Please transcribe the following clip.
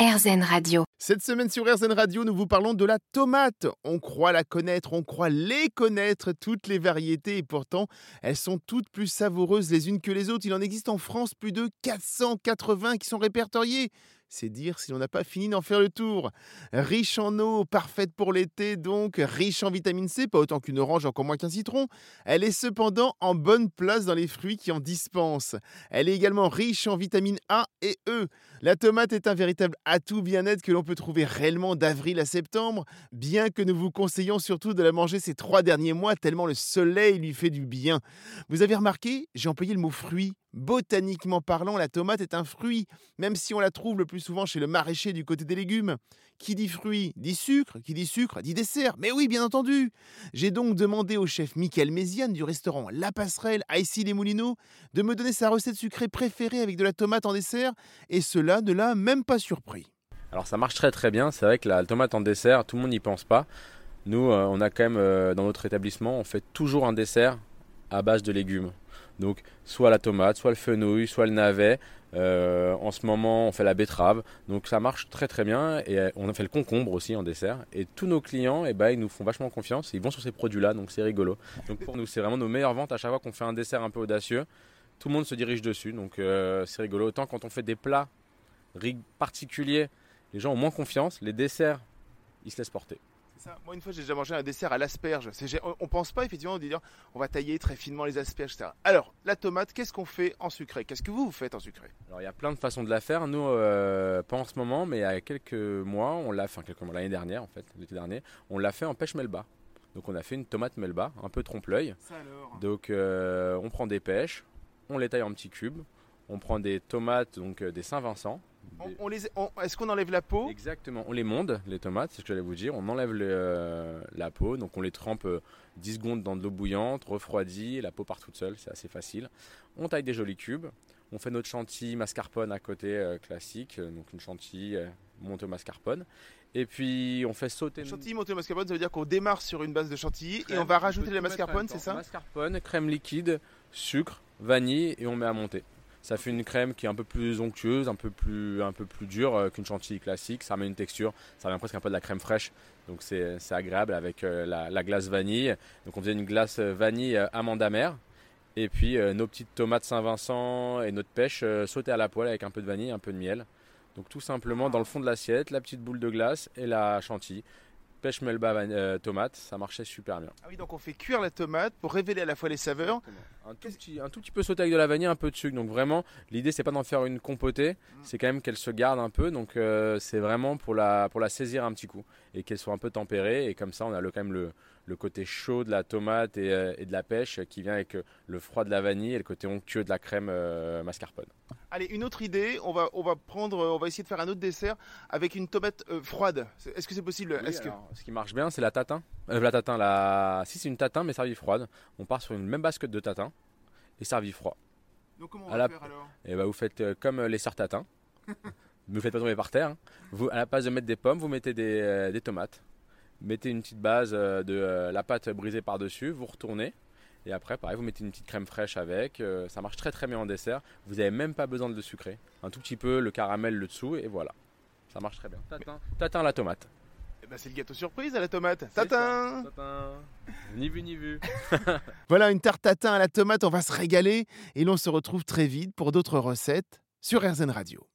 RZN Radio. Cette semaine sur RZN Radio, nous vous parlons de la tomate. On croit la connaître, on croit les connaître, toutes les variétés, et pourtant, elles sont toutes plus savoureuses les unes que les autres. Il en existe en France plus de 480 qui sont répertoriées. C'est dire si l'on n'a pas fini d'en faire le tour. Riche en eau, parfaite pour l'été donc, riche en vitamine C, pas autant qu'une orange, encore moins qu'un citron. Elle est cependant en bonne place dans les fruits qui en dispensent. Elle est également riche en vitamine A et E. La tomate est un véritable atout bien-être que l'on peut trouver réellement d'avril à septembre, bien que nous vous conseillons surtout de la manger ces trois derniers mois tellement le soleil lui fait du bien. Vous avez remarqué, j'ai employé le mot fruit Botaniquement parlant, la tomate est un fruit, même si on la trouve le plus souvent chez le maraîcher du côté des légumes. Qui dit fruit dit sucre, qui dit sucre dit dessert. Mais oui, bien entendu. J'ai donc demandé au chef Michael Méziane du restaurant La Passerelle à les Moulineaux de me donner sa recette sucrée préférée avec de la tomate en dessert, et cela ne l'a même pas surpris. Alors ça marche très très bien, c'est vrai que la tomate en dessert, tout le monde n'y pense pas. Nous, euh, on a quand même euh, dans notre établissement, on fait toujours un dessert à base de légumes. Donc soit la tomate, soit le fenouil, soit le navet. Euh, en ce moment, on fait la betterave. Donc ça marche très très bien. Et euh, on a fait le concombre aussi en dessert. Et tous nos clients, eh ben, ils nous font vachement confiance. Ils vont sur ces produits-là, donc c'est rigolo. Donc pour nous, c'est vraiment nos meilleures ventes à chaque fois qu'on fait un dessert un peu audacieux. Tout le monde se dirige dessus, donc euh, c'est rigolo. Autant quand on fait des plats particuliers, les gens ont moins confiance. Les desserts, ils se laissent porter. Moi, une fois, j'ai déjà mangé un dessert à l'asperge. On pense pas effectivement de dire on va tailler très finement les asperges, etc. Alors, la tomate, qu'est-ce qu'on fait en sucré? Qu'est-ce que vous, vous faites en sucré? Alors, il y a plein de façons de la faire. Nous, euh, pas en ce moment, mais il y a quelques mois, on l'a fait, quelques mois, l'année dernière en fait, l'été dernier, on l'a fait en pêche melba. Donc, on a fait une tomate melba, un peu trompe-l'œil. Donc, euh, on prend des pêches, on les taille en petits cubes, on prend des tomates, donc euh, des Saint-Vincent, est-ce qu'on enlève la peau? Exactement, on les monde, les tomates, c'est ce que j'allais vous dire. On enlève euh, la peau, donc on les trempe 10 euh, secondes dans de l'eau bouillante, refroidit, la peau part toute seule, c'est assez facile. On taille des jolis cubes, on fait notre chantilly mascarpone à côté euh, classique, donc une chantilly montée au mascarpone. Et puis on fait sauter. Chantilly montée au mascarpone, ça veut dire qu'on démarre sur une base de chantilly et on va rajouter le mascarpone, c'est ça? Mascarpone, crème liquide, sucre, vanille et on met à monter. Ça fait une crème qui est un peu plus onctueuse, un peu plus, un peu plus dure euh, qu'une chantilly classique. Ça met une texture, ça vient presque un peu de la crème fraîche. Donc c'est agréable avec euh, la, glace vanille. Donc on faisait une glace euh, vanille amande amère. Et puis nos petites tomates Saint-Vincent et notre pêche sautées à la poêle avec un peu de vanille, un peu de miel. Donc tout simplement dans le fond de l'assiette, la petite boule de glace et la chantilly pêche melba euh, tomate, ça marchait super bien. Ah oui, donc on fait cuire la tomate pour révéler à la fois les saveurs. Un tout, petit, un tout petit peu sauté avec de la vanille, un peu de sucre. Donc vraiment, l'idée c'est pas d'en faire une compotée, mm. c'est quand même qu'elle se garde un peu. Donc euh, c'est vraiment pour la, pour la saisir un petit coup et qu'elle soit un peu tempérée. Et comme ça, on a le, quand même le, le côté chaud de la tomate et, euh, et, de la pêche qui vient avec le froid de la vanille et le côté onctueux de la crème mascarpone. Allez, une autre idée, on va, on va prendre, on va essayer de faire un autre dessert avec une tomate froide. Est-ce que c'est possible? Que ce qui marche bien, c'est la tatin. Euh, la tatin, la... si c'est une tatin mais servie froide, on part sur une même basket de tatin et servie froid. Donc comment on va faire alors? Et eh bah, ben, Vous faites euh, comme euh, les sœurs tatin. ne vous faites pas tomber par terre. Hein. Vous, à la place de mettre des pommes, vous mettez des, des tomates. Mettez une petite base de la pâte brisée par-dessus, vous retournez. Et après, pareil, vous mettez une petite crème fraîche avec. ça marche très très bien en dessert. Vous n'avez même pas besoin de le sucrer. Un tout petit peu le caramel le dessous et voilà. Ça marche très bien. Tatin, tatin la tomate. Bah, c'est le gâteau surprise à la tomate. Tatin Ni vu ni vu. voilà une tarte tatin à la tomate, on va se régaler et l'on se retrouve très vite pour d'autres recettes sur RZN Radio.